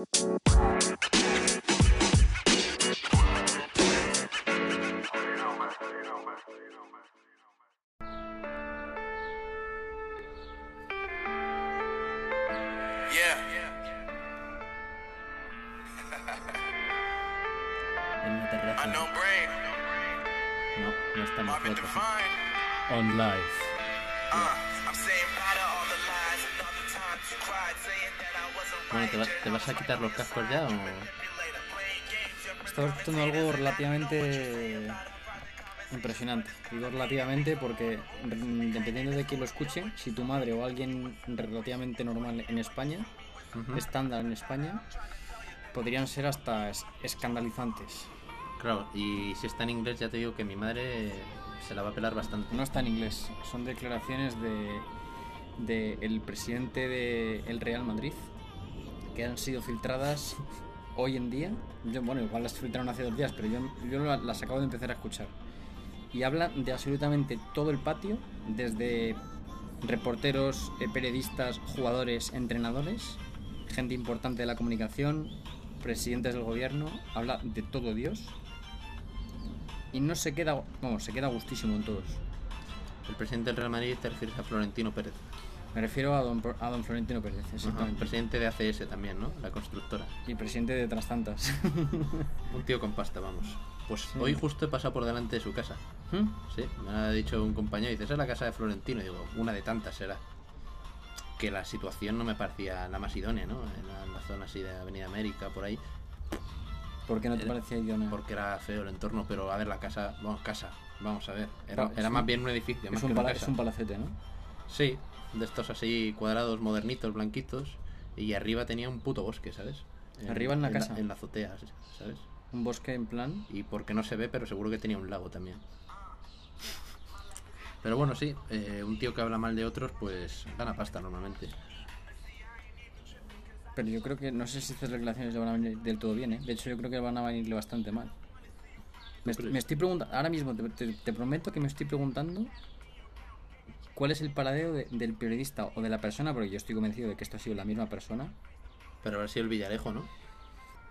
En a quitar los cascos ya o...? Estaba escuchando algo relativamente impresionante. Digo relativamente porque mm, dependiendo de quién lo escuche, si tu madre o alguien relativamente normal en España, estándar en España, podrían ser hasta es- escandalizantes. Claro, y si está en inglés ya te digo que mi madre se la va a pelar bastante. No está en inglés, son declaraciones de, de el presidente del Real Madrid que han sido filtradas hoy en día. Bueno, igual las filtraron hace dos días, pero yo, yo la- las acabo de empezar a escuchar. Y habla de absolutamente todo el patio, desde reporteros, eh, periodistas, jugadores, entrenadores, gente importante de la comunicación, presidentes del gobierno, habla de todo Dios. Y no se queda, vamos, se queda gustísimo en todos. El presidente del Real Madrid te refieres a Florentino Pérez. Me refiero a don, a don Florentino Pérez, Ajá, exactamente. presidente de ACS también, ¿no? La constructora. Y presidente de otras tantas. Un tío con pasta, vamos. Pues Sí. hoy justo he pasado por delante de su casa. ¿Mm? Sí, me ha dicho un compañero, dice, esa es la casa de Florentino. Y digo, una de tantas será. Que la situación no me parecía la más idónea, ¿no? En la, en la zona así de Avenida América, por ahí. ¿Por qué no te Era- parecía idóneo? Porque era feo el entorno, pero a ver, la casa, vamos, casa, vamos a ver. Era, más bien un edificio, más Es que un, una casa. es un palacete, ¿no? Sí, de estos así cuadrados, modernitos, blanquitos. Y arriba tenía un puto bosque, ¿sabes? ¿Arriba en la casa? en la azotea, ¿sabes? Un bosque en plan. Y porque no se ve, pero seguro que tenía un lago también. Pero bueno, sí, eh, un tío que habla mal de otros, pues gana pasta normalmente. Pero yo creo que no sé si estas declaraciones le van a venir del todo bien, ¿eh? De hecho, yo creo que van a venirle bastante mal. Me, est- me estoy preguntando, ahora mismo te, te- te prometo que me estoy preguntando cuál es el paradero de- del periodista o de la persona, porque yo estoy convencido de que esto ha sido la misma persona. Pero habrá sido el Villarejo, ¿no?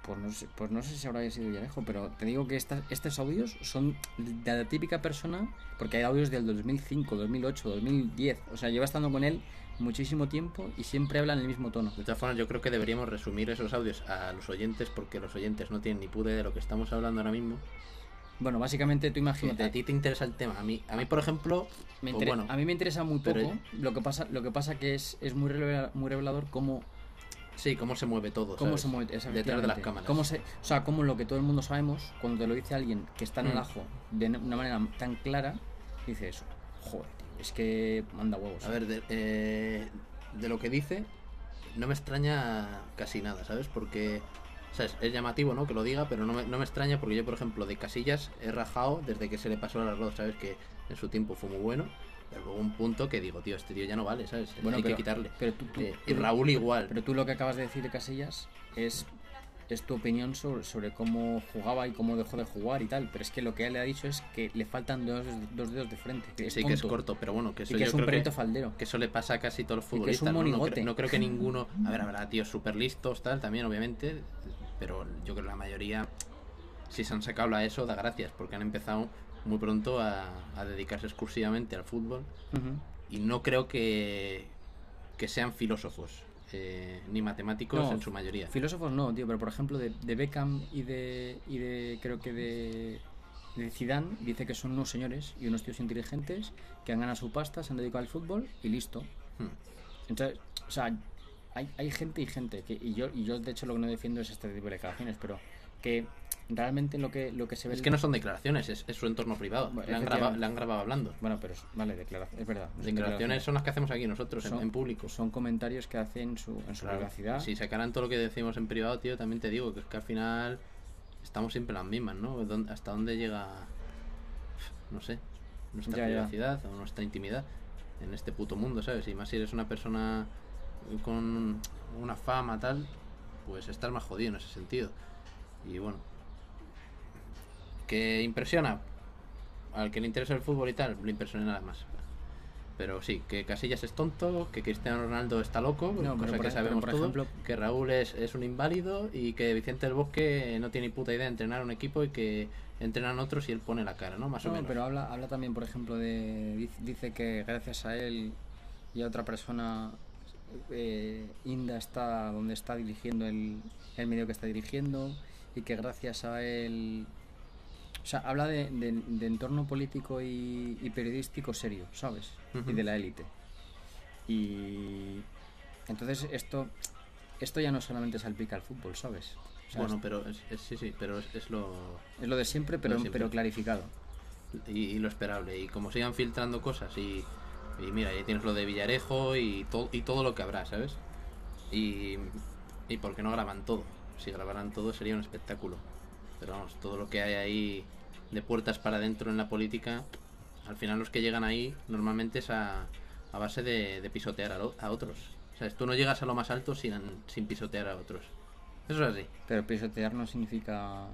Pues no sé, pues no sé si habrá sido Villarejo, pero te digo que estas, estos audios son de la típica persona, porque hay audios del 2005, 2008, 2010, o sea, lleva estando con él muchísimo tiempo y siempre habla en el mismo tono. De todas formas, yo creo que deberíamos resumir esos audios a los oyentes, porque los oyentes no tienen ni pude de lo que estamos hablando ahora mismo. Bueno, básicamente tú imagínate, A ti te interesa el tema. A mí, a mí por ejemplo, me pues bueno, a mí me interesa muy poco, pero- lo que pasa lo que pasa que es, es muy, revela- muy revelador cómo, sí, cómo se mueve todo. cómo ¿sabes? se mueve detrás de las cámaras. Cómo se, o sea, cómo lo que todo el mundo sabemos, cuando te lo dice alguien que está en el Mm. ajo de una manera tan clara, dices, joder, tío, es que manda huevos. A ver, de, eh, de lo que dice, no me extraña casi nada, ¿sabes? Porque, ¿sabes? Es llamativo, ¿no? Que lo diga, pero no me, no me extraña porque yo, por ejemplo, de Casillas he rajado desde que se le pasó el arroz, ¿sabes? Que en su tiempo fue muy bueno. Pero luego un punto que digo, tío, este tío ya no vale, ¿sabes? Bueno, Hay pero- que quitarle. pero tú- tú- Eh, tú- y Raúl igual. Pero tú lo que acabas de decir de Casillas es, es tu opinión sobre, sobre cómo jugaba y cómo dejó de jugar y tal. Pero es que lo que él le ha dicho es que le faltan dos, dos dedos de frente. Que es sí que es corto, pero bueno, que eso Y que yo es un perrito faldero. que eso le pasa a casi todos los que es un futbolistas. ¿no? No, monigote. creo, no creo que ninguno. A ver, habrá tíos súper listos, tal, también, obviamente. Pero yo creo que la mayoría, si se han sacado a eso, da gracias, porque han empezado muy pronto a, a dedicarse exclusivamente al fútbol. Ujú. Y no creo que, que sean filósofos, eh, ni matemáticos No, en su mayoría. Filósofos no, tío, pero por ejemplo de, de Beckham y de, y de creo que de, de Zidane dice que son unos señores y unos tíos inteligentes que han ganado su pasta, se han dedicado al fútbol y listo. Hmm. Entonces, o sea, hay, hay gente y gente que y yo y yo de hecho lo que no defiendo es este tipo de declaraciones, pero que realmente lo que lo que se ve Es que no son declaraciones, es, es su entorno privado. Bueno, Le han, grabado, le han grabado hablando. bueno, pero es- vale, declaración, es verdad. no Declaraciones son las que hacemos aquí nosotros en- Son- en público. Son comentarios que hacen su, en su Claro, privacidad. Si sacaran todo lo que decimos en privado, tío, también te digo que es que al final estamos siempre las mismas, ¿no? ¿Dónde- ¿Hasta dónde llega, no sé, nuestra Ya, ya. privacidad o nuestra intimidad en este puto mundo, ¿sabes? Y más si eres una persona con una fama, tal, pues estás más jodido en ese sentido. Y bueno, que impresiona al que le interesa el fútbol y tal, le impresiona nada más. Pero sí, que Casillas es tonto, que Cristiano Ronaldo está loco, No, cosa por que sabemos por todo, ejemplo- que Raúl es, es un inválido y que Vicente del Bosque no tiene ni puta idea de entrenar un equipo y que entrenan otros y él pone la cara, ¿no? Más o No, menos. pero habla, habla también, por ejemplo, de. Dice que gracias a él y a otra persona, eh, Inda está donde está dirigiendo el, el medio que está dirigiendo y que gracias a él. O sea, habla de, de- de entorno político y, y periodístico serio, ¿sabes? Y de la élite. Y. Entonces, esto. Esto ya no solamente salpica al fútbol, ¿sabes? O sea, bueno, pero es, es- sí, sí, pero es, es lo es lo de siempre, pero, Lo de siempre. pero clarificado. y, y lo esperable y como sigan filtrando cosas y, y mira, ya tienes lo de Villarejo y todo y todo lo que habrá, ¿sabes? Y y por qué no graban todo. Si grabaran todo sería un espectáculo. Pero vamos, todo lo que hay ahí de puertas para adentro en la política, al final los que llegan ahí normalmente es a, a base de, de pisotear a, lo- a otros. O sea, tú no llegas a lo más alto sin, sin pisotear a otros. Eso es así. Pero pisotear no significa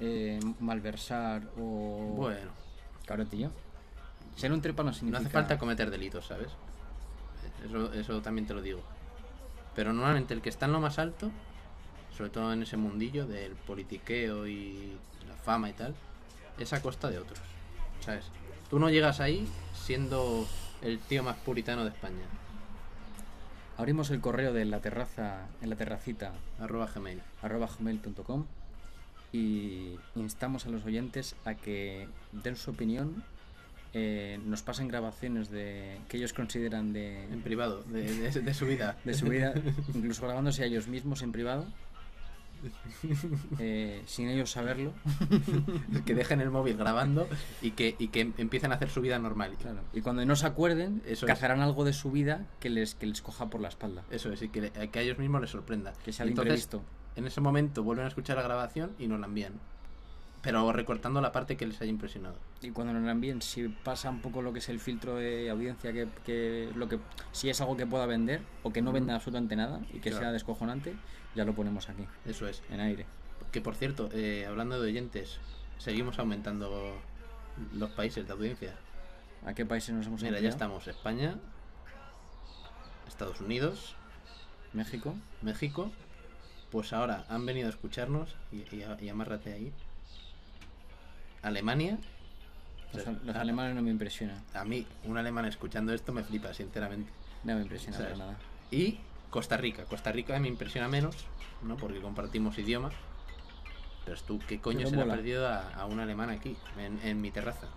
eh, malversar o. Bueno, Claro, tío. Ser un trepa no no significa. hace falta cometer delitos, ¿sabes? Eso, eso también te lo digo. Pero normalmente el que está en lo más alto, sobre todo en ese mundillo del politiqueo y la fama y tal, es a costa de otros. ¿Sabes? Tú no llegas ahí siendo el tío más puritano de España. Abrimos el correo de la terraza, en la terracita, Arroba Gmail. arroba gmail.com y instamos a los oyentes a que den su opinión, eh, nos pasen grabaciones de que ellos consideran de, En privado, de, de- de su vida. de su vida, incluso grabándose a ellos mismos en privado, eh, sin ellos saberlo. que dejen el móvil grabando y que, y que empiecen a hacer su vida normal. Claro. Y cuando no se acuerden, Eso es. cazarán algo de su vida que les, que les coja por la espalda. Eso es, y que, que a ellos mismos les sorprenda. Que sea Entonces, imprevisto. En ese momento vuelven a escuchar la grabación y nos la envían. Pero recortando la parte que les haya impresionado. Y cuando nos la envíen, si pasa un poco lo que es el filtro de audiencia, que, que lo que si es algo que pueda vender o que no venda absolutamente nada y que Claro. sea descojonante, ya lo ponemos aquí, Eso es. en aire. Que por cierto, eh, hablando de oyentes, seguimos aumentando los países de audiencia. ¿A qué países nos hemos Mira, ya estamos. España, Estados Unidos, México. México. Pues ahora han venido a escucharnos y, y, y amárrate ahí. Alemania. Los, los a- alemanes no me impresionan. A mí, un alemán escuchando esto me flipa, sinceramente. No me impresiona ¿Sabes? para nada. Y Costa Rica. Costa Rica me impresiona menos, ¿no? Porque compartimos idioma. Pero tú, ¿qué coño Pero se le ha mola. perdido a, a un alemán aquí, en, en mi terraza?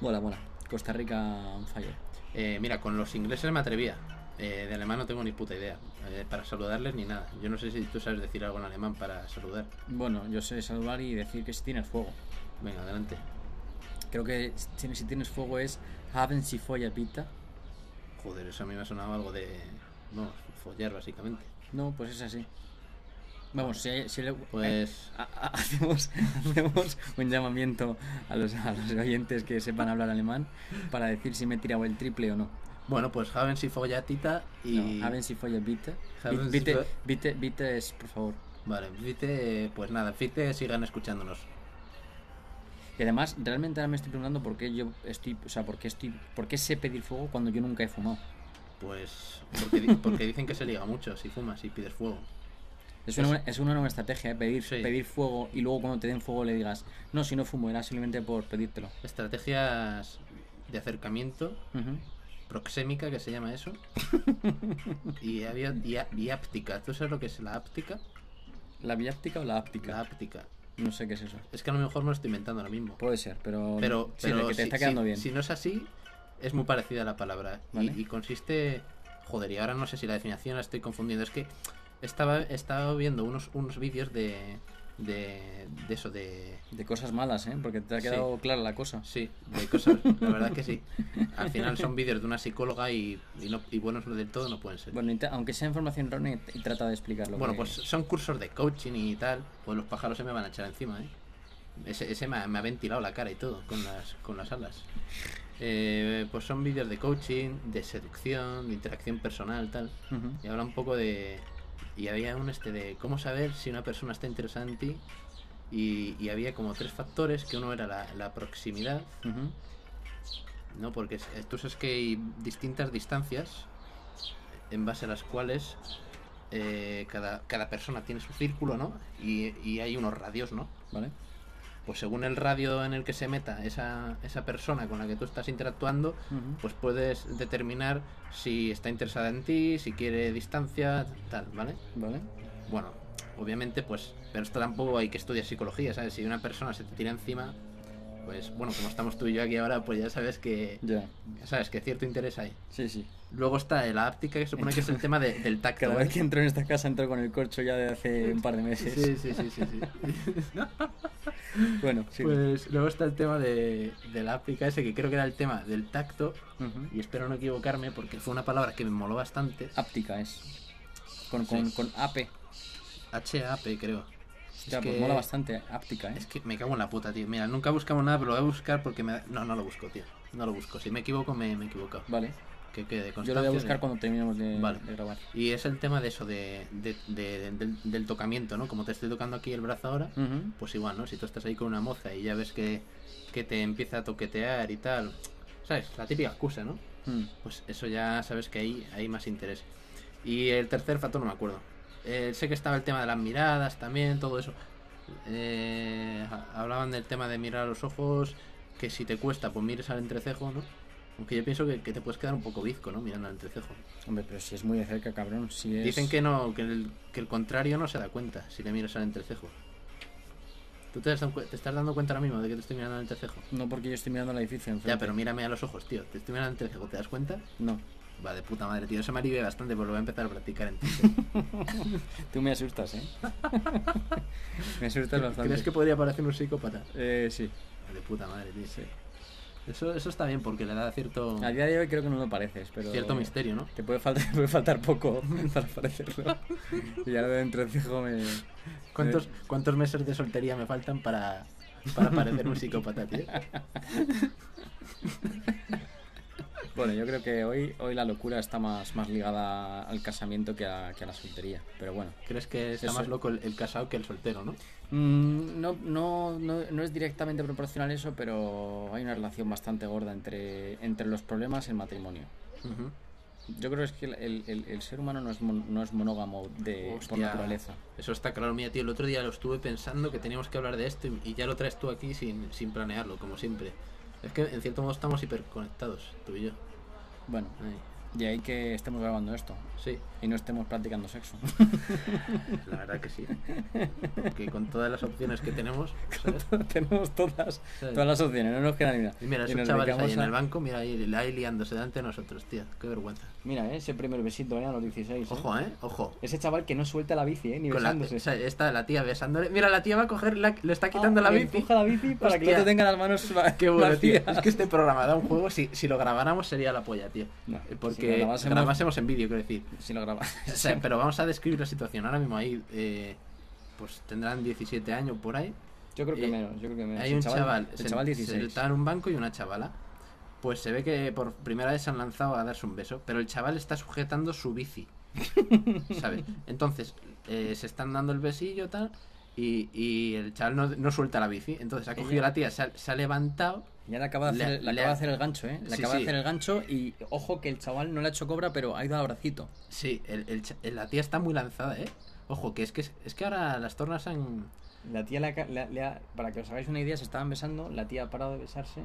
Mola, mola. Costa Rica on fire. Eh, mira, con los ingleses me atrevía. Eh, de alemán no tengo ni puta idea. eh, para saludarles ni nada. Yo no sé si tú sabes decir algo en alemán para saludar. Bueno, yo sé saludar y decir que si tienes fuego. Venga, adelante. Creo que si, si tienes fuego es Haben Sie Feuer bitte? Joder, eso a mí me ha sonado algo de. No, follar básicamente. No, pues es así. Vamos, si, si le- Pues. Ha- hacemos, hacemos un llamamiento a los, a los oyentes que sepan hablar alemán para decir si me he tirado el triple o no. Bueno, pues Haben si follatita y. No, haben? Haben Sie Bitte, Feuer- bitte, bitte es, por favor. Vale, Fite, pues nada, Fite sigan escuchándonos. Y además, realmente ahora me estoy preguntando por qué yo estoy, o sea, por qué estoy, por qué sé pedir fuego cuando yo nunca he fumado. Pues. Porque, porque dicen que se liga mucho si fumas y pides fuego. Es una, es una nueva estrategia, ¿eh? pedir, Sí. pedir fuego y luego cuando te den fuego le digas, no, si no fumo, era simplemente por pedírtelo. Estrategias de acercamiento, proxémica, que se llama eso. y había y, y áptica. ¿Tú sabes lo que es la áptica? ¿La biáptica o la áptica? La áptica. No sé qué es eso. Es que a lo mejor me lo estoy inventando ahora mismo. Puede ser, pero, Pero, sí, pero que te si, está quedando si- bien. si no es así, es muy parecida a la palabra. Y- Vale. Y, consiste. Joder, y ahora no sé si la definición la estoy confundiendo. Es que estaba, estaba viendo unos, unos vídeos de, de. de eso, de. De cosas malas, ¿eh? Porque te ha Sí. quedado clara la cosa. Sí, de cosas. la verdad que sí. Al final son vídeos de una psicóloga y, y, no- y buenos del todo no pueden ser. Bueno, aunque sea información errónea, y trata de explicarlo. Bueno, que- pues son cursos de coaching y tal. Pues los pájaros se me van a echar encima, ¿eh? Ese, ese me, ha, me ha ventilado la cara y todo con las, con las alas. Eh, pues son vídeos de coaching, de seducción, de interacción personal, tal. Y habla un poco de... Y había un este de cómo saber si una persona está interesada en ti. Y, y había como tres factores, que uno era la, la proximidad. No, porque es- tú sabes que hay distintas distancias en base a las cuales eh, cada, cada persona tiene su círculo, ¿no? Y, y hay unos radios, ¿no? ¿Vale? Pues según el radio en el que se meta esa, esa persona con la que tú estás interactuando, pues puedes determinar si está interesada en ti, si quiere distancia, tal, ¿vale? ¿Vale? Bueno, obviamente, pues, pero esto tampoco hay que estudiar psicología, ¿sabes? Si una persona se te tira encima, pues, bueno, como estamos tú y yo aquí ahora, pues ya sabes que, Ya. ya sabes que cierto interés hay. Sí, sí. Luego está la áptica, que supone que es el tema de- del tacto. Cada vez que entro en esta casa entro con el corcho ya de hace un par de meses. Sí, sí, sí, sí, sí. Bueno, sí. Pues luego está el tema de, de la áptica ese, que creo que era el tema del tacto, y espero no equivocarme, porque fue una palabra que me moló bastante. Áptica es. Con, con, Sí. con AP. H-A-P, creo. Ya, es pues que- mola bastante. Áptica, ¿eh? Es que me cago en la puta, tío. Mira, nunca buscamos nada, pero lo voy a buscar porque me da- No, no lo busco, tío. No lo busco. Si me equivoco, me, me he equivocado. Vale. Que quede Yo lo voy constancia a de- buscar cuando terminemos de, Vale. de grabar. Y es el tema de eso, de, de- de- del, del tocamiento, ¿no? Como te estoy tocando aquí el brazo ahora, pues igual, ¿no? Si tú estás ahí con una moza y ya ves que, que te empieza a toquetear y tal, ¿sabes? La típica excusa, ¿no? Mm. Pues eso ya sabes que ahí hay más interés. Y el tercer factor no me acuerdo. Eh, sé que estaba el tema de las miradas también, todo eso. Eh, ha- hablaban del tema de mirar a los ojos, que si te cuesta, pues mires al entrecejo, ¿no? Aunque yo pienso que, que te puedes quedar un poco bizco, ¿no? Mirando al entrecejo. Hombre, pero si es muy de cerca, cabrón. Si es... Dicen que no, que el, que el contrario no se da cuenta si le miras al entrecejo. ¿Tú te, das te estás dando cuenta ahora mismo de que te estoy mirando al entrecejo? No porque yo estoy mirando el edificio enfrente. Ya, pero mírame a los ojos, tío. Te estoy mirando al entrecejo, ¿te das cuenta? No. Va, de puta madre, tío. Eso me alivia bastante, pues lo voy a empezar a practicar en ti. Tú me asustas, ¿eh? me asustas bastante. ¿Crees que podría parecer un psicópata? Eh, sí. De puta madre, tío. Eso, eso está bien porque le da cierto, A día de hoy creo que no lo pareces, pero... cierto misterio, ¿no? Te puede faltar, puede faltar poco para parecerlo. y ya lo de dentro fijo me... ¿Cuántos, ¿Cuántos meses de soltería me faltan para, para parecer un psicópata, tío? Bueno, yo creo que hoy, hoy la locura está más, más ligada al casamiento que a, que a la soltería. Pero bueno. ¿Crees que está Eso. más loco el, el casado que el soltero, no? Mm, no, no, no, no es directamente proporcional eso, pero hay una relación bastante gorda entre, entre los problemas y el matrimonio. Yo creo que es que el, el- ser humano no es, mon- no es monógamo de, por naturaleza. Eso está claro, mía, tío. El otro día lo estuve pensando que teníamos que hablar de esto y, y ya lo traes tú aquí sin, sin planearlo, como siempre. Es que en cierto modo estamos hiperconectados, tú y yo. Bueno, Ay, de ahí que estemos grabando esto sí, y no estemos practicando sexo. la verdad que sí. Porque con todas las opciones que tenemos, ¿sabes? Tenemos todas, todas las opciones, no nos queda ni una. Y mira, Y esos nos chavales ahí en el banco, mira ahí, ahí liándose delante de nosotros, tío. Qué vergüenza. Mira, eh, ese primer besito eh, a los 16. eh. Ojo, eh, ojo. Ese chaval que no suelta la bici, eh, ni Con la, besándose. o sea, está la tía besándole. Mira, la tía va a coger, la, le está quitando Ah, la le bici. empuja la bici para que no te tenga las manos Qué bueno, tío. Es que este programa da un juego. Si, si lo grabáramos sería la polla, tío. No, Eh, si Porque lo grabásemos- grabásemos en vídeo, quiero decir. Si lo grabas. O sea, pero vamos a describir la situación. Ahora mismo ahí, eh, pues tendrán 17 años por ahí. Yo creo que Eh, menos, yo creo que menos. Hay El un chaval, el se- chaval se 16. está en un banco y una chavala. Pues se ve que por primera vez se han lanzado a darse un beso, pero el chaval está sujetando su bici. ¿Sabes? Entonces, eh, se están dando el besillo tal. Y, y el chaval no, no suelta la bici. Entonces ha cogido Ella- la tía, se ha, se ha levantado. Ya le acaba de hacer, Le- le le acaba ha- de hacer el gancho, ¿eh? Le Sí, acaba de sí. hacer el gancho y ojo que el chaval no le ha hecho cobra, pero ha ido al bracito. Sí, el, el cha- la tía está muy lanzada, ¿eh? Ojo, que es que, es que ahora las tornas han. La tía le ha ca- le ha- le ha- para que os hagáis una idea, se estaban besando, la tía ha parado de besarse,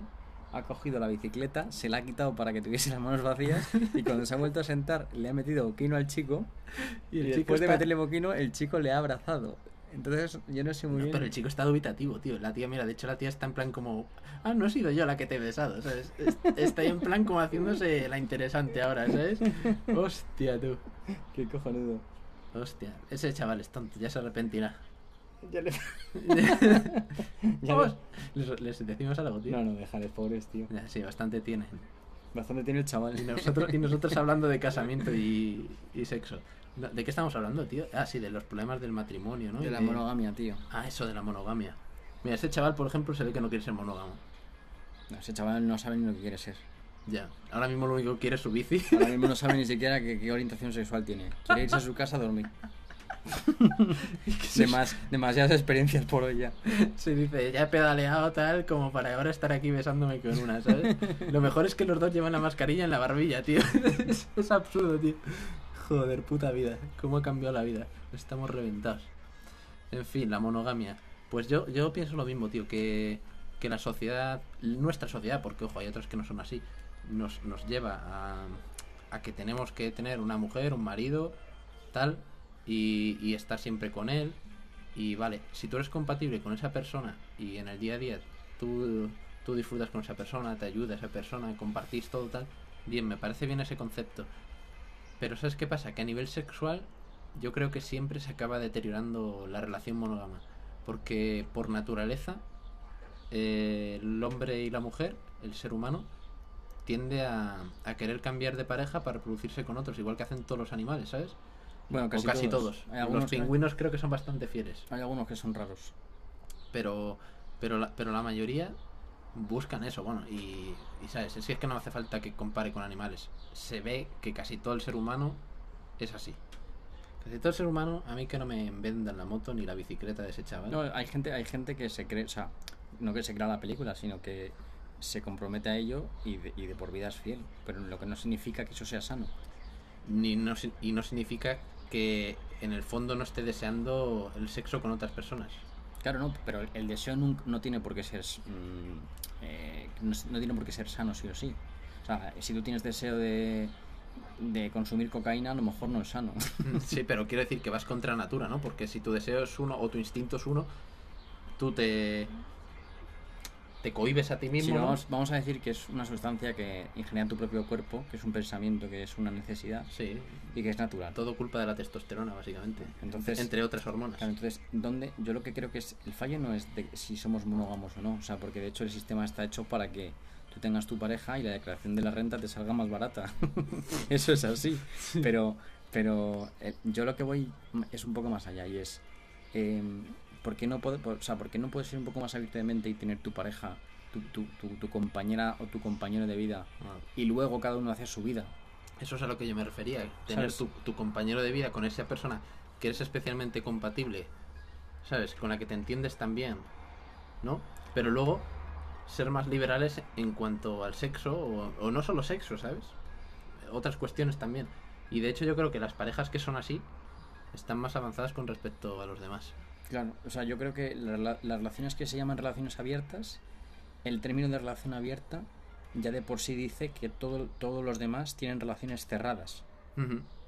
ha cogido la bicicleta, se la ha quitado para que tuviese las manos vacías y cuando se ha vuelto a sentar le ha metido boquino al chico y, el chico después de meterle boquino el chico le ha abrazado. Entonces yo no sé muy No, bien. pero el chico está dubitativo, tío. La tía, mira, de hecho la tía está en plan como. Ah, no he sido yo la que te he besado, ¿sabes? Es- Está ahí en plan como haciéndose la interesante ahora, ¿sabes? Hostia, tú. Qué cojonudo. Hostia, ese chaval es tonto, ya se arrepentirá. Ya le... Ya Vamos. Les, les decimos algo, tío. No, no, déjales, pobres, tío. Ya, sí, bastante tiene. Bastante tiene el chaval. Y nosotros, y nosotros hablando de casamiento y, y sexo. ¿De qué estamos hablando, tío? Ah, sí, de los problemas del matrimonio, ¿no? Y De la monogamia, tío. Ah, eso de la monogamia. Mira, este chaval, por ejemplo, se ve que no quiere ser monógamo. No, ese chaval no sabe ni lo que quiere ser. Ya. Ahora mismo lo único que quiere es su bici. Ahora mismo no sabe ni siquiera qué, qué orientación sexual tiene. Quiere irse a su casa a dormir. Demas- demasiadas experiencias por hoy ya. Se dice, ya he pedaleado tal como para ahora estar aquí besándome con una, ¿sabes? Lo mejor es que los dos llevan la mascarilla en la barbilla, tío. Es, es absurdo, tío. Joder, puta vida. ¿Cómo ha cambiado la vida? Estamos reventados. En fin, la monogamia. Pues yo, yo pienso lo mismo, tío, que, que la sociedad, nuestra sociedad, porque ojo, hay otras que no son así, nos, nos lleva a, a que tenemos que tener una mujer, un marido, tal, y, estar siempre con él. Y vale, si tú eres compatible con esa persona y en el día a día tú, tú disfrutas con esa persona, te ayuda esa persona, compartís todo tal, bien, me parece bien ese concepto. Pero ¿sabes qué pasa? Que a nivel sexual yo creo que siempre se acaba deteriorando la relación monógama. Porque por naturaleza eh, el hombre y la mujer, el ser humano, tiende a, a querer cambiar de pareja para reproducirse con otros, igual que hacen todos los animales, ¿sabes? Bueno, o casi, casi todos. todos. Hay algunos Los que- pingüinos creo que son bastante fieles. Hay algunos que son raros. pero pero la, pero la mayoría buscan eso bueno y, y sabes es que es que no hace falta que compare con animales se ve que casi todo el ser humano es así casi todo el ser humano a mí que no me vendan la moto ni la bicicleta de ese chaval No, hay gente, hay gente que se cree, o sea, no que se crea la película, sino que se compromete a ello y de, y de por vida es fiel. Pero lo que no significa que eso sea sano. ni no si- y no significa que en el fondo no esté deseando el sexo con otras personas Claro, no, pero el, el deseo nun- no tiene por qué ser mm, eh, no, no tiene por qué ser sano sí o sí. O sea, si tú tienes deseo de, de consumir cocaína, a lo mejor no es sano. Sí, pero quiero decir que vas contra natura, ¿no? Porque si tu deseo es uno o tu instinto es uno, tú te. Te cohibes a ti mismo. no, ¿no? vamos, vamos a decir que es una sustancia que ingenia tu propio cuerpo, que es un pensamiento, que es una necesidad Sí, y que es natural. todo culpa de la testosterona, básicamente. Entonces- Entre otras hormonas. Claro, entonces, ¿dónde? Yo lo que creo que es el fallo no es de si somos monógamos o no, o sea, porque de hecho el sistema está hecho para que tú tengas tu pareja y la declaración de la renta te salga más barata. Eso es así. Pero, pero eh, yo lo que voy es un poco más allá y es eh, ¿por qué no puede, o sea, ¿por qué no puedes ser un poco más abierto de mente y tener tu pareja, tu, tu, tu, tu compañera o tu compañero de vida Ah, y luego cada uno hace su vida? Eso es a lo que yo me refería. Tener ¿Sabes? tu, tu compañero de vida con esa persona que eres especialmente compatible, ¿sabes? Con la que te entiendes también, ¿no? Pero luego ser más liberales en cuanto al sexo, o, o no solo sexo, ¿sabes? Otras cuestiones también. Y de hecho yo creo que las parejas que son así están más avanzadas con respecto a los demás. Claro, o sea, yo creo que la- la- las relaciones que se llaman relaciones abiertas, el término de relación abierta ya de por sí dice que todo, todos los demás tienen relaciones cerradas.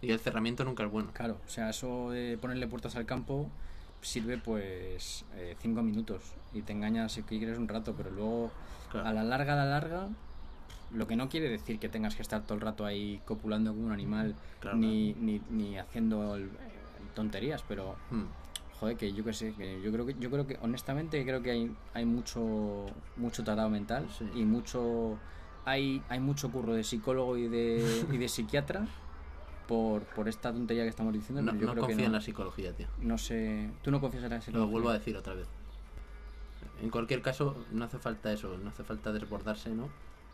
Y el cerramiento nunca es bueno. Claro, o sea, eso de ponerle puertas al campo sirve pues eh, cinco minutos y te engañas si quieres un rato, pero luego Claro. a la larga, a la larga, lo que no quiere decir que tengas que estar todo el rato ahí copulando como un animal Claro, ni, ni, ni haciendo el- tonterías, pero Mm. Joder, que yo que sé, que yo creo que yo creo que honestamente creo que hay, hay mucho mucho tarado mental Sí. y mucho hay, hay mucho curro de psicólogo y de, y de psiquiatra por, por esta tontería que estamos diciendo. No, yo no creo que confío en no, la psicología, tío. no sé, tú no confías en la Lo psicología. vuelvo a decir otra vez. En cualquier caso, no hace falta eso, no hace falta desbordarse, ¿no?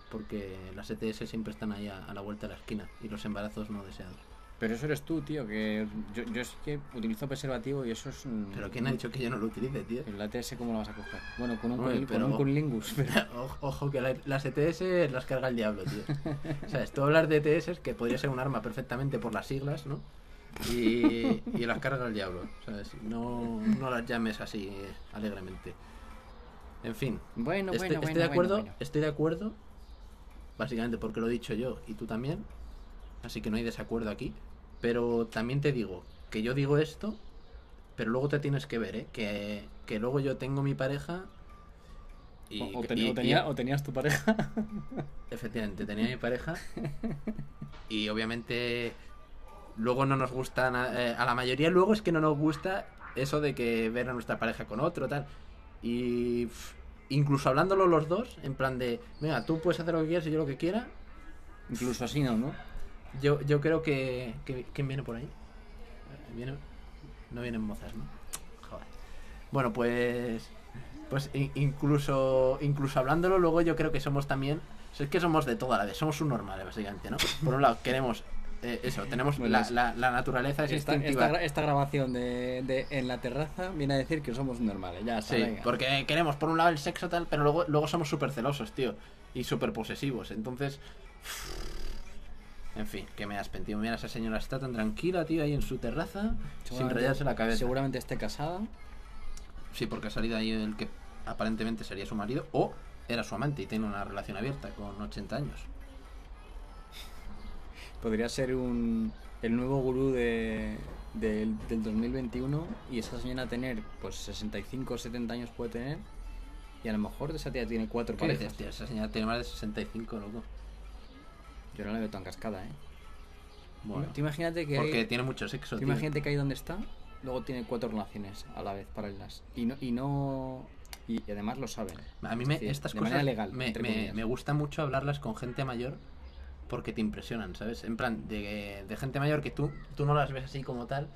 Porque las ETS siempre están ahí a, a la vuelta de la esquina y los embarazos no deseados. Pero eso eres tú, tío, que yo, yo es que utilizo preservativo y eso es un... Pero ¿quién ha dicho que yo no lo utilice, tío? El ATS cómo lo vas a coger? Bueno, con un, cunil- con pero- un cunilingus, pero... Ojo, que la- las ETS las carga el diablo, tío. ¿Sabes? Tú hablas de ETS que podría ser un arma perfectamente por las siglas, ¿no? Y, y las carga el diablo, ¿sabes? No, no las llames así eh, alegremente. En fin, Bueno, estoy, bueno, estoy bueno, de acuerdo, bueno, bueno. estoy de acuerdo, básicamente porque lo he dicho yo y tú también, así que no hay desacuerdo aquí. Pero también te digo que yo digo esto, pero luego te tienes que ver, ¿eh? Que, que luego yo tengo mi pareja y, O, o ten- y- o tenía- y- o tenías tu pareja. efectivamente tenía mi pareja y obviamente luego no nos gusta eh, a la mayoría luego es que no nos gusta eso de que ver a nuestra pareja con otro tal y pff, incluso hablándolo los dos en plan de venga tú puedes hacer lo que quieras y yo lo que quiera Incluso así, ¿no? ¿no? Yo yo creo que, que quién viene por ahí Eh, viene no vienen mozas no Joder. bueno pues pues incluso incluso hablándolo luego yo creo que somos también es que somos de toda la vez somos un normales básicamente no por un lado queremos eh, eso, tenemos Bueno, la, la- la naturaleza es Esta, instintiva. esta, gra- esta grabación de, de en la terraza viene a decir que somos normales. Ya está, Sí, venga. porque queremos por un lado el sexo tal, pero luego, luego somos súper celosos, tío. Y súper posesivos. Entonces... En fin, que me has tío. Mira, esa señora está tan tranquila, tío, ahí en su terraza, sin rayarse la cabeza. Seguramente esté casada. Sí, porque ha salido ahí el que aparentemente sería su marido, o era su amante y tiene una relación abierta con 80 años. Podría ser un, el nuevo gurú de, del, del 2021 y esa señora tener pues 65 o 70 años puede tener y a lo mejor esa tía tiene cuatro ¿Qué parejas. dices, tío? Esa señora tiene más de 65, loco. Yo no la veo tan cascada, ¿eh? Bueno, Tú imagínate que porque hay, tiene mucho sexo, tú tío. imagínate que ahí donde está, luego tiene cuatro relaciones a la vez paralelas y no y no y, y además lo saben. A mí Es me, decir, estas de cosas legal, me, me, me gusta mucho hablarlas con gente mayor porque te impresionan, ¿sabes? En plan, de, de gente mayor que tú, tú no las ves así como tal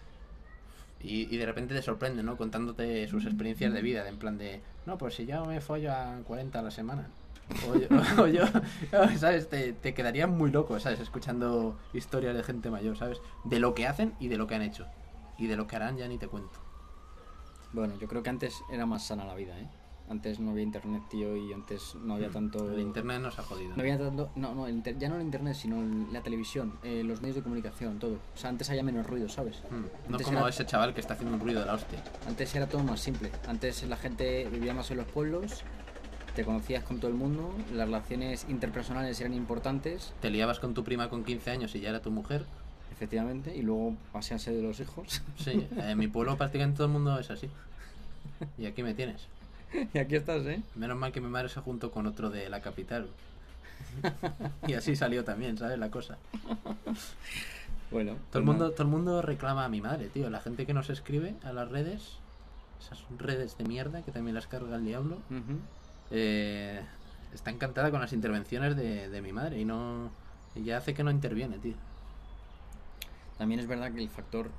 y, y de repente te sorprenden, ¿no? Contándote sus experiencias de vida, de en plan de, no, pues si yo me follo a 40 a la semana. O yo, o yo, ¿sabes? Te, te quedaría muy loco, ¿sabes? Escuchando historias de gente mayor, ¿sabes? De lo que hacen y de lo que han hecho. Y de lo que harán ya ni te cuento. Bueno, yo creo que antes era más sana la vida, ¿eh? Antes no había internet, tío, y antes no había tanto... El internet nos ha jodido. No había tanto... No, no, inter- ya no el internet, sino la televisión, eh, los medios de comunicación, todo. O sea, antes había menos ruido, ¿sabes? Mm, No como era- ese chaval que está haciendo un ruido de la hostia. Antes era todo más simple. Antes la gente vivía más en los pueblos, te conocías con todo el mundo, las relaciones interpersonales eran importantes, Te liabas con tu prima con 15 años y ya era tu mujer. efectivamente, y luego pasearse de los hijos. Sí, en mi pueblo prácticamente todo el mundo es así. Y aquí me tienes. y aquí estás, ¿eh? Menos mal que mi madre se juntó con otro de la capital. Y así salió también, ¿sabes? La cosa. Bueno. Todo pues el mundo, nada. todo el mundo reclama a mi madre, tío. La gente que nos escribe a las redes, esas redes de mierda que también las carga el diablo, Ujú. Eh, está encantada con las intervenciones de, de mi madre y no. Ya hace que no interviene, tío. También es verdad que el factor,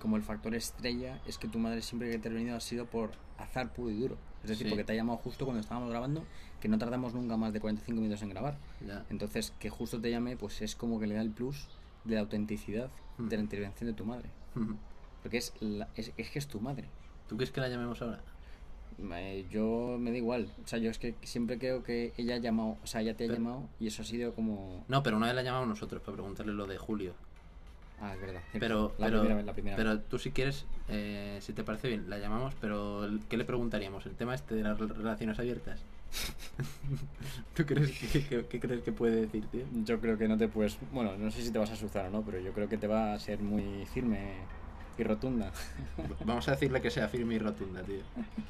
como el factor estrella, es que tu madre siempre que ha intervenido ha sido por azar puro y duro. Es decir, Sí. porque te ha llamado justo cuando estábamos grabando, que no tardamos nunca más de 45 minutos en grabar. Ya. Entonces, que justo te llame, pues es como que le da el plus de la autenticidad de la Mm. intervención de tu madre. Porque es, la- es, es que es tu madre. ¿Tú quieres que la llamemos ahora? Eh, yo me da igual. O sea, yo es que siempre creo que ella ha llamado, o sea, ella te ha Pero- llamado y eso ha sido como... No, pero una vez la llamamos nosotros para preguntarle lo de Julio. Ah, es verdad. Pero, la pero, primera vez, la primera pero vez. tú si quieres, eh, si te parece bien, la llamamos, pero ¿qué le preguntaríamos? ¿El tema este de las rel- relaciones abiertas? ¿Tú crees que, que- crees que puede decir, tío? Yo creo que no te puedes... Bueno, no sé si te vas a asustar o no, pero yo creo que te va a ser muy firme y rotunda. Vamos a decirle que sea firme y rotunda, tío.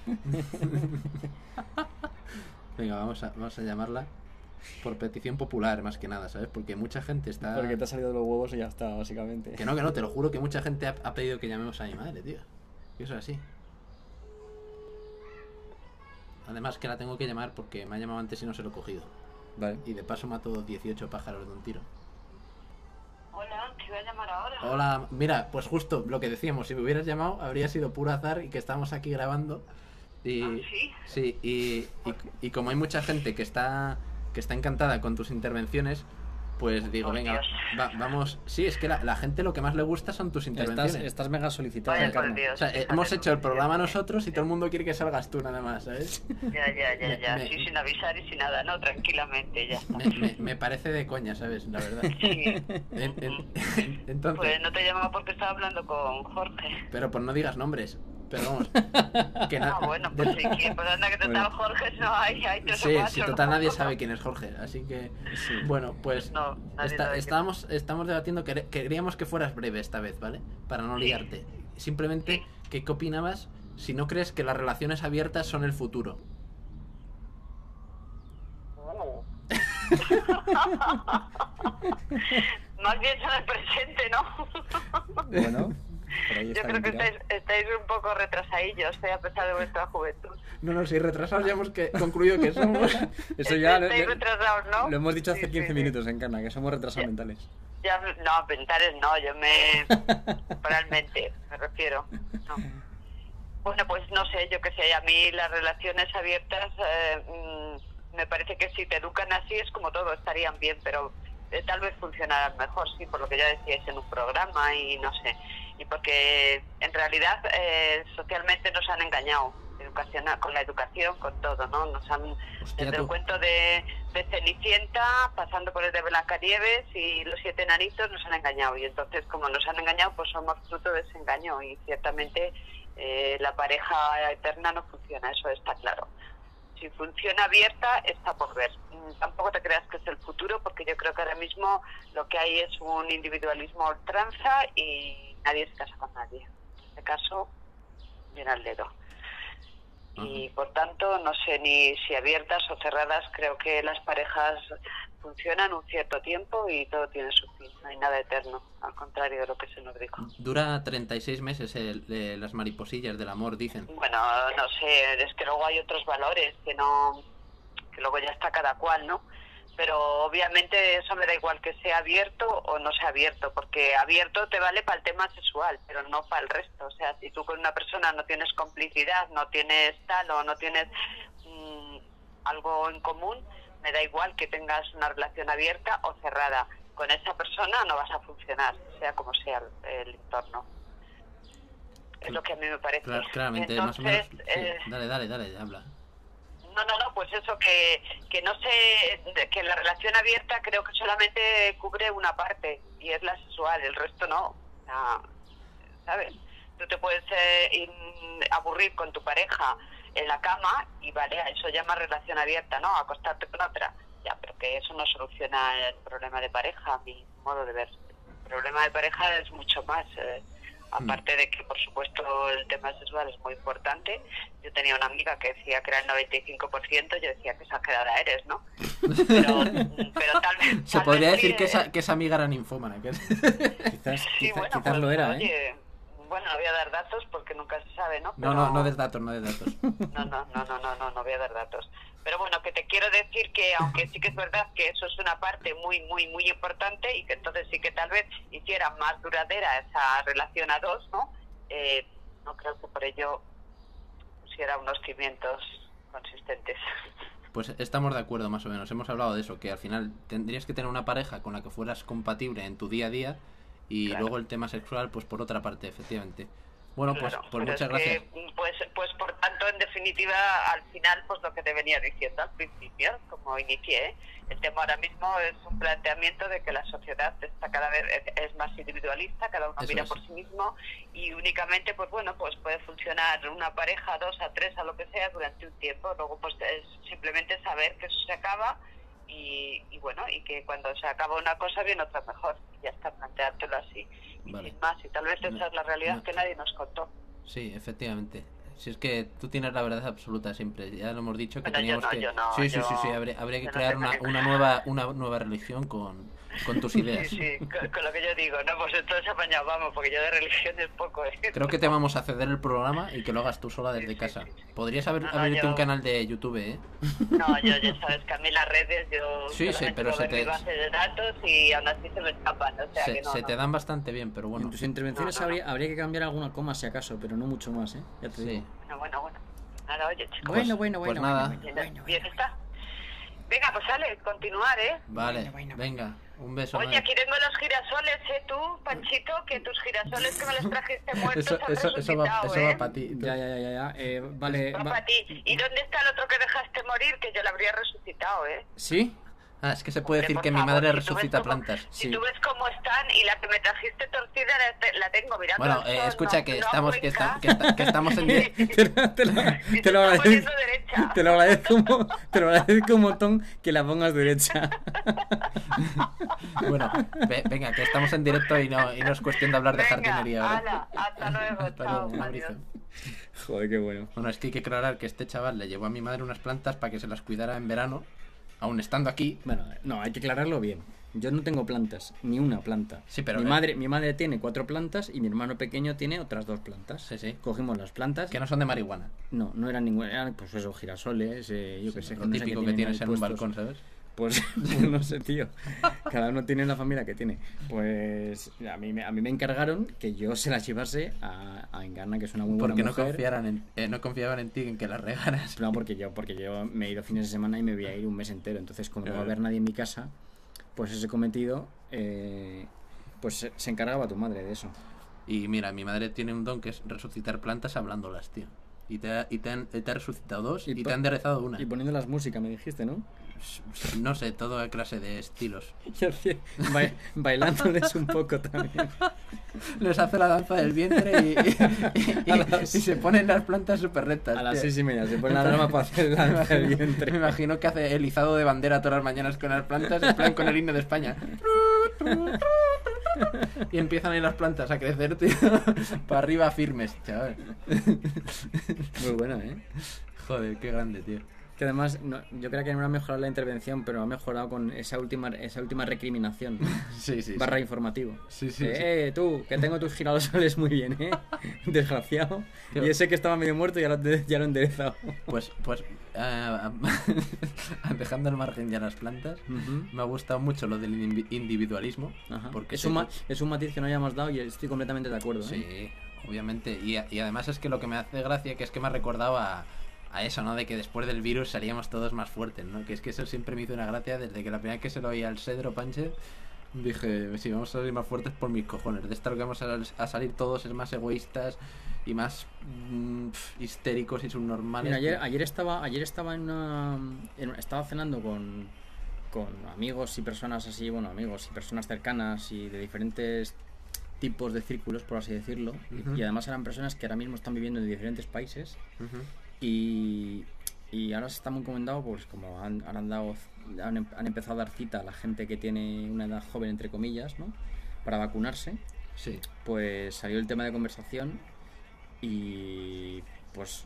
Venga, vamos a, vamos a llamarla por petición popular, más que nada, ¿sabes? Porque mucha gente está... Porque te ha salido de los huevos y ya está, básicamente. Que no, que no, te lo juro que mucha gente ha, ha pedido que llamemos a mi madre, tío. Y eso es así. Además que la tengo que llamar porque me ha llamado antes y no se lo he cogido. Vale. Y de paso mató 18 pájaros de un tiro. Hola, te voy a llamar ahora. Hola, mira, pues justo lo que decíamos, si me hubieras llamado habría sido puro azar y que estamos aquí grabando. Y, Ah, ¿sí? sí, y, y, y como hay mucha gente que está que está encantada con tus intervenciones, pues digo, Por venga, va- vamos. Sí, es que la, la gente lo que más le gusta son tus intervenciones. Estás, estás mega. Dios. O sea, eh, hemos hecho el programa nosotros y todo el mundo quiere que salgas tú nada más, ¿sabes? Ya, ya, ya, ya. Me- Sí, sin avisar y sin nada, ¿no? Tranquilamente, ya está. Me, me- me parece de coña, ¿sabes? La verdad. Sí. En- en- entonces, Pues no te llamaba porque estaba hablando con Jorge. pero pues no digas nombres. Pero vamos, que Ah, bueno, pues sí, que pues anda que Bueno. total Jorge no hay, hay tres o Sí, cuatro, sí, ¿no? total nadie sabe quién es Jorge, así que Sí. bueno, pues No, nadie está- estábamos, estamos debatiendo, queríamos que fueras breve esta vez, ¿vale? Para no Sí. liarte. Simplemente, ¿qué, qué opinabas si no crees que las relaciones abiertas son el futuro? Oh. Más bien son el presente, ¿no? Bueno, Yo creo que estáis, estáis un poco retrasadillos, eh, a pesar de vuestra juventud. No, no, si retrasados ya hemos que, concluido que somos... Eso ya lo, retrasados, ¿no? lo hemos dicho hace Sí, 15 sí, sí. minutos, Encarna, que somos retrasados Ya. mentales. Ya, no, mentales no, yo me... Realmente, me refiero. No. Bueno, pues no sé, yo qué sé, a mí las relaciones abiertas eh, mm, me parece que si te educan así es como todo, estarían bien, pero eh, tal vez funcionarán mejor, sí, por lo que ya decíais en un programa y no sé. Y porque en realidad eh, socialmente nos han engañado educacional, con la educación, con todo, ¿no? Nos han, Hostia, desde tú. el cuento de, de Cenicienta, pasando por el de Blancanieves y los siete enanitos nos han engañado. Y entonces, como nos han engañado, pues somos fruto de ese engaño. Y ciertamente eh, la pareja eterna no funciona, eso está claro. Si funciona abierta, está por ver. Mm, Tampoco te creas que es el futuro, porque yo creo que ahora mismo lo que hay es un individualismo ultranza y nadie se casa con nadie. En este caso, viene al dedo. Y por tanto, no sé ni si abiertas o cerradas, creo que las parejas funcionan un cierto tiempo y todo tiene su fin, no hay nada eterno, al contrario de lo que se nos dijo. Dura 36 meses el- eh, las mariposillas del amor, dicen. Bueno, no sé, es que luego hay otros valores que no, que luego ya está cada cual, ¿no? Pero obviamente eso me da igual que sea abierto o no sea abierto, porque abierto te vale para el tema sexual, pero no para el resto. O sea, si tú con una persona no tienes complicidad, no tienes tal o no tienes mm, algo en común, me da igual que tengas una relación abierta o cerrada. Con esa persona no vas a funcionar, sea como sea el, el entorno. Es lo que a mí me parece. Cla- claramente, más o menos. Entonces, sí. eh, Dale, dale, dale, habla. No, no, no, pues eso que, que no sé, que la relación abierta creo que solamente cubre una parte y es la sexual, el resto no. O sea, ¿Sabes? Tú te puedes eh, in- aburrir con tu pareja en la cama y vale, eso llama relación abierta, ¿no? Acostarte con otra. Ya, pero que eso no soluciona el problema de pareja, mi modo de ver. El problema de pareja es mucho más. eh, Aparte de que, por supuesto, el tema sexual es muy importante. Yo tenía una amiga que decía que era el 95%, yo decía que exagerada eres, ¿no? Pero, pero tal vez... Se tal podría vez decir que eh, esa, que esa amiga era ninfómana. que- Quizás, Sí, quizá- bueno, quizás pues, lo era, ¿eh? oye, Bueno, no voy a dar datos porque nunca se sabe, ¿no? No, no, no des datos, no des datos. no, no, no, no, no, no, no voy a dar datos. Pero bueno, que te quiero decir que aunque sí que es verdad que eso es una parte muy, muy, muy importante y que entonces sí que tal vez hiciera más duradera esa relación a dos, ¿no? Eh, no creo que por ello pusiera unos cimientos consistentes. Pues estamos de acuerdo más o menos. Hemos hablado de eso, que al final tendrías que tener una pareja con la que fueras compatible en tu día a día y Claro. luego el tema sexual, pues por otra parte, efectivamente. Bueno, pues, Claro, pues muchas que, gracias. pues, pues por tanto, en definitiva, al final, pues lo que te venía diciendo al principio, como inicié, el tema ahora mismo es un planteamiento de que la sociedad está cada vez es más individualista, cada uno Eso mira es. por sí mismo y únicamente, pues bueno, pues puede funcionar una pareja, dos a tres, a lo que sea, durante un tiempo. Luego, pues es simplemente saber que eso se acaba y, y bueno, y que cuando se acaba una cosa viene otra mejor. Y ya está, planteártelo así. Y Vale. sin más, y tal vez esa es la realidad No. que nadie nos contó. Sí, efectivamente. Si es que tú tienes la verdad absoluta siempre. Ya lo hemos dicho que teníamos no, que. no, sí, sí, yo- sí, sí. Habría, habría que crear una, una nueva una nueva religión con, con tus ideas. Sí, sí, con, con lo que yo digo, no, pues entonces apañado vamos, porque yo de religión es poco, ¿eh? Creo que te vamos a ceder el programa y que lo hagas tú sola desde sí, casa. sí, sí. Podrías haber, No, no, abrirte yo- un canal de YouTube, ¿eh? No, yo ya sabes que a mí las redes, yo Sí, sí, pero se te- base de datos y aún así se me escapan, o sea se que no, se no. te dan bastante bien, pero bueno. en tus intervenciones No, no, no. Habría, habría que cambiar alguna coma si acaso, pero no mucho más, ¿eh? Ya te Sí. Bueno, bueno, bueno. Nada, oye, chicos. Bueno, bueno, pues bueno. nada. bueno, bien, bueno, bueno, bien bueno. está. Venga, pues sale, continuar, ¿eh? Vale, Bueno, bueno, venga, un beso. Oye, aquí tengo los girasoles, ¿eh? Tú, Panchito, que tus girasoles que me los trajiste muertos Eso, han eso, eso va, eso ¿eh? va para ti. Ya, ya, ya, ya. ya. Eh, vale. Va va- para ti. ¿Y dónde está el otro que dejaste morir? Que yo lo habría resucitado, ¿eh? ¿Sí? Ah, es que se puede Hombre, decir que mi madre si resucita cómo- plantas. Si tú ves cómo están y la que me trajiste torcida la, te- la tengo mirando Bueno, eh, sol, escucha no- que no estamos que, esta- que esta- que estamos en di- te, lo, te lo- Y te se lo está agradezco. Te lo agradezco, te lo agradezco un montón que la pongas derecha. Bueno, ve- venga, que estamos en directo y no, y no es cuestión de hablar de Venga, jardinería ala, hasta luego, Hasta chao, luego, un adiós. abrazo. Joder, qué bueno. Bueno, es que hay que aclarar que este chaval le llevó a mi madre unas plantas para que se las cuidara en verano, aún estando aquí. Bueno, no, hay que aclararlo bien. Yo no tengo plantas, ni una planta. Sí, pero, mi eh, madre, mi madre tiene cuatro plantas y mi hermano pequeño tiene otras dos plantas. Sí, sí. Cogimos las plantas. Que no son de marihuana. No, no eran ninguna, eran pues eso, girasoles, eh, yo qué sé. Lo no sé qué típico que tienen tienes en un balcón, ¿sabes? Pues no sé, tío. Cada uno tiene la familia que tiene. Pues a mí, me- a mí me encargaron que yo se las llevase a, a Encarna, que es una muy buena Porque no mujer. confiaran en, eh, no confiaban en ti, en que las regaras. No, porque yo, porque yo me he ido fines de semana y me voy a ir un mes entero. Entonces, como no va a haber nadie en mi casa, pues ese cometido, eh, pues se, encargaba tu madre de eso. Y mira, mi madre tiene un don que es resucitar plantas hablándolas, tío. Y te ha, y te han, te ha resucitado dos y, Y te ha enderezado una. Y poniendo las músicas, me dijiste, ¿no? No sé, toda clase de estilos. Ba- bailándoles un poco también. Les hace la danza del vientre y, y- y- A las- y se ponen las plantas súper rectas. A las tío. seis y media se pone la alarma para hacer Me danza del vientre. Me imagino que hace el izado de bandera todas las mañanas con las plantas, en plan con el himno de España. Y empiezan ahí las plantas a crecer, tío. Para arriba firmes, chaval. Muy buena, ¿eh? Joder, qué grande, tío. Que además, no- yo creo que no ha mejorado la intervención, pero ha mejorado con esa última, esa última recriminación. Sí, sí. barra sí. informativo. Sí, sí, Eh, tú, que tengo tus girasoles muy bien, ¿eh? Desgraciado. Y ese que estaba medio muerto ya lo, he- ya lo he enderezado. Pues, pues, ah, dejando al margen ya las plantas, me ha gustado mucho lo del indi- individualismo. Ajá. Porque es, un ma- es un matiz que no hayamos dado y estoy completamente de acuerdo. ¿eh? Sí, obviamente. Y, a- y además es que lo que me hace gracia que es que me ha recordado a, a eso, ¿no? De que después del virus salíamos todos más fuertes, ¿no? Que es que eso siempre me hizo una gracia desde que la primera vez que se lo oía al Cedro Pancher. Dije, si vamos a salir más fuertes por mis cojones. De estar que vamos a, a salir todos es más egoístas y más mm, histéricos y subnormales. Mira, ayer, ayer estaba, ayer estaba en una, en- estaba cenando con, con amigos y personas así, bueno, amigos y personas cercanas y de diferentes tipos de círculos, por así decirlo. Y- además eran personas que ahora mismo están viviendo en diferentes países Ujú. Y, y ahora se está muy comentado, pues como han, han dado, han, em- han empezado a dar cita a la gente que tiene una edad joven, entre comillas, ¿no? Para vacunarse Sí. pues salió el tema de conversación y pues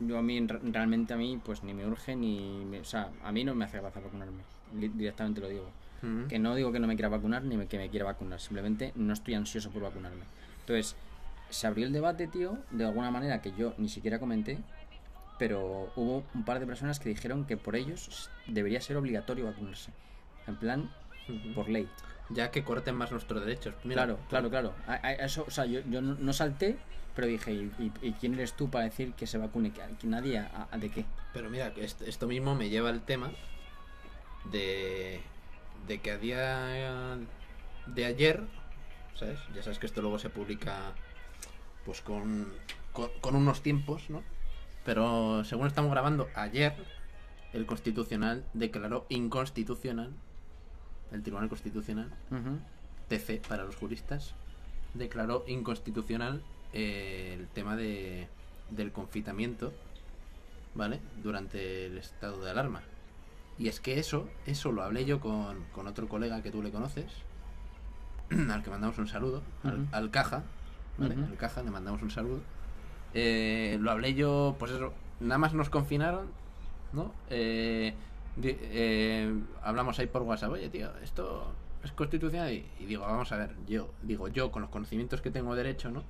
yo a mí re- realmente a mí pues ni me urge ni me- o sea a mí no me hace gracia vacunarme directamente lo digo Ujú. que no digo que no me quiera vacunar ni que me quiera vacunar simplemente no estoy ansioso por vacunarme entonces se abrió el debate tío de alguna manera que yo ni siquiera comenté pero hubo un par de personas que dijeron que por ellos debería ser obligatorio vacunarse en plan por ley Ya que corten más nuestros derechos. Mira, Claro, claro, claro. A- a- eso, o sea, yo, yo no, no salté, pero dije, ¿y, quién eres tú para decir que se vacune? ¿Que, nadie? ¿A, de qué? Pero mira, esto mismo me lleva al tema de, de que a día de ayer, ¿sabes? Ya sabes que esto luego se publica pues con, con, con unos tiempos, ¿no? Pero según estamos grabando, ayer el Constitucional declaró inconstitucional, el Tribunal Constitucional, TC para los juristas, declaró inconstitucional eh, el tema de, del confitamiento, ¿vale? Durante el estado de alarma. Y es que eso, eso lo hablé yo con, con otro colega que tú le conoces, al que mandamos un saludo, al, al Caja, ¿vale? Al Caja le mandamos un saludo. Eh, lo hablé yo, pues eso, nada más nos confinaron, ¿no? Eh, eh, hablamos ahí por WhatsApp, oye tío, esto es constitucional y, y digo, vamos a ver, yo, digo, yo con los conocimientos que tengo de derecho, ¿no?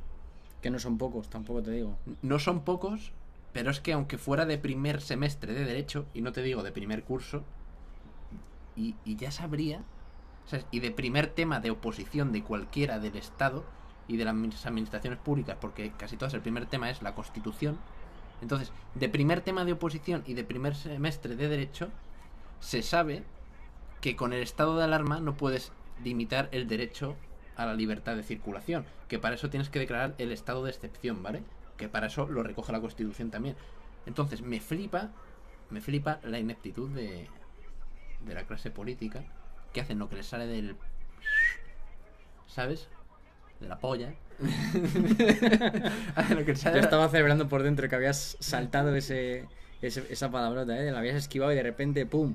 Que no son pocos, tampoco te digo. No son pocos, pero es que aunque fuera de primer semestre de derecho, y no te digo de primer curso, y, y ya sabría, y de primer tema de oposición de cualquiera del Estado y de las admi- administraciones públicas, porque casi todas el primer tema es la Constitución, entonces, de primer tema de oposición y de primer semestre de derecho, se sabe que con el estado de alarma no puedes limitar el derecho a la libertad de circulación, que para eso tienes que declarar el estado de excepción, ¿vale? Que para eso lo recoge la Constitución también. Entonces, me flipa, me flipa la ineptitud de, de la clase política, que hacen lo que les sale del... ¿Sabes? De la polla. Lo que Yo estaba celebrando por dentro que habías saltado ese, ese- esa palabrota, ¿eh? La habías esquivado y de repente, ¡pum!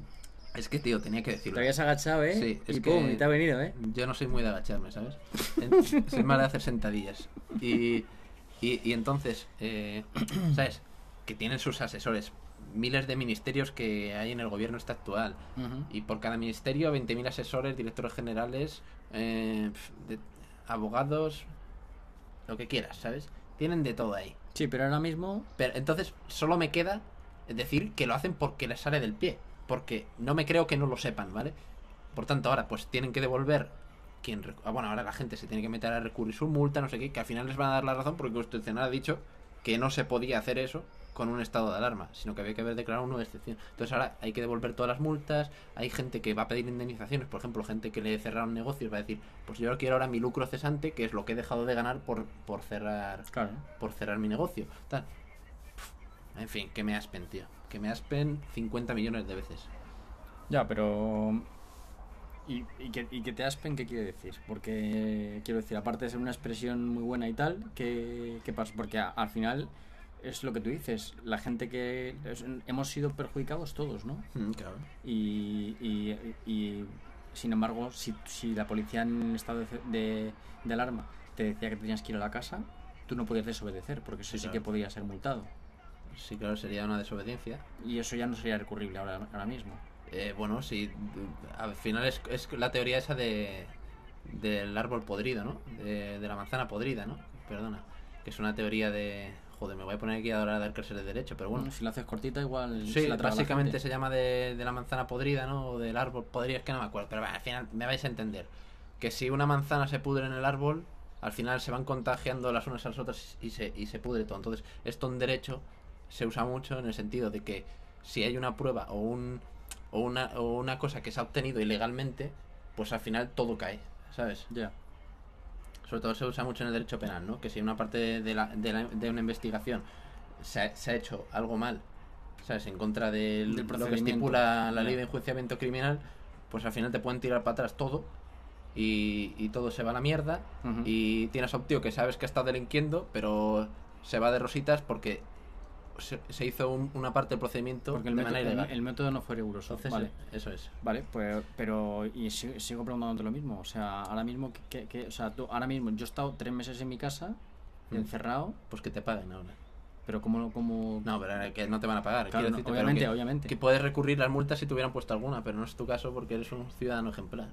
Es que, tío, tenía que decirlo. Te habías agachado, ¿eh? Sí, es y que- ¡pum! Y te ha venido, ¿eh? Yo no soy muy de agacharme, ¿sabes? Soy más de hacer sentadillas. Y, y, y entonces, eh, ¿sabes? Que tienen sus asesores. Miles de ministerios que hay en el gobierno este actual. Y por cada ministerio, 20.000 asesores, directores generales, eh, de- abogados, lo que quieras, ¿sabes? Tienen de todo ahí. Sí, pero ahora mismo Pero entonces solo me queda decir que lo hacen porque les sale del pie. Porque no me creo que no lo sepan, ¿vale? Por tanto, ahora pues tienen que devolver. Quien, ah, bueno, ahora la gente se tiene que meter a recurrir su multa, no sé qué, que al final les van a dar la razón porque el Constitucional ha dicho que no se podía hacer eso. Con un estado de alarma, sino que había que haber declarado de excepción. Entonces ahora hay que devolver todas las multas, hay gente que va a pedir indemnizaciones, por ejemplo, gente que le cerraron negocios va a decir, pues yo quiero ahora mi lucro cesante, que es lo que he dejado de ganar por, por cerrar Claro. por cerrar mi negocio. Tal. En fin, que me aspen, tío. Que me aspen 50 millones de veces. Ya, pero. ¿Y, y, que, y que te aspen qué quiere decir? Porque, quiero decir, aparte de ser una expresión muy buena y tal, ¿qué, qué pasa? Porque a- al final es lo que tú dices, la gente que. es- hemos sido perjudicados todos, ¿no? Mm, claro. Y, y, y, sin embargo, si, si la policía en estado de, de- de alarma te decía que tenías que ir a la casa, tú no podías desobedecer, porque eso Sí, que podía ser multado. Sí, claro, sería una desobediencia. Y eso ya no sería recurrible ahora, ahora mismo. Eh, bueno, sí. Al final es, es la teoría esa de del árbol podrido, ¿no? De, de la manzana podrida, ¿no? Perdona. Que es una teoría de... Joder, me voy a poner aquí ahora a dar clases de derecho, pero bueno. Si la haces cortita, igual. Sí, se la traga la básicamente se llama de, de la manzana podrida, ¿no? O del árbol podrido, es que no me acuerdo. Pero bueno, al final me vais a entender. Que si una manzana se pudre en el árbol, al final se van contagiando las unas a las otras y se, y se pudre todo. Entonces, esto en derecho se usa mucho en el sentido de que si hay una prueba o, un, o, una, o una cosa que se ha obtenido ilegalmente, pues al final todo cae, ¿sabes? Ya. Sobre todo se usa mucho en el derecho penal, ¿no? Que si una parte de, la, de, la- de una investigación se ha, se ha hecho algo mal, ¿sabes? En contra del, Del lo que estipula la ley de enjuiciamiento criminal, pues al final te pueden tirar para atrás todo y, y todo se va a la mierda y tienes a un tío que sabes que está delinquiendo, pero se va de rositas porque se, se hizo un- una parte del procedimiento Porque el de método, manera el, ilegal. el método no fue riguroso. Entonces, vale. eso es. Vale, pues, pero y si- sigo preguntándote lo mismo. O sea, ahora mismo, que, que- o sea, tú, ahora mismo yo he estado tres meses en mi casa, Mm. encerrado, Pues que te paguen ahora. pero como, como No, pero que no te van a pagar. Claro, no, decirte, obviamente, que- obviamente. Que puedes recurrir las multas si te hubieran puesto alguna, pero no es tu caso porque eres un ciudadano ejemplar.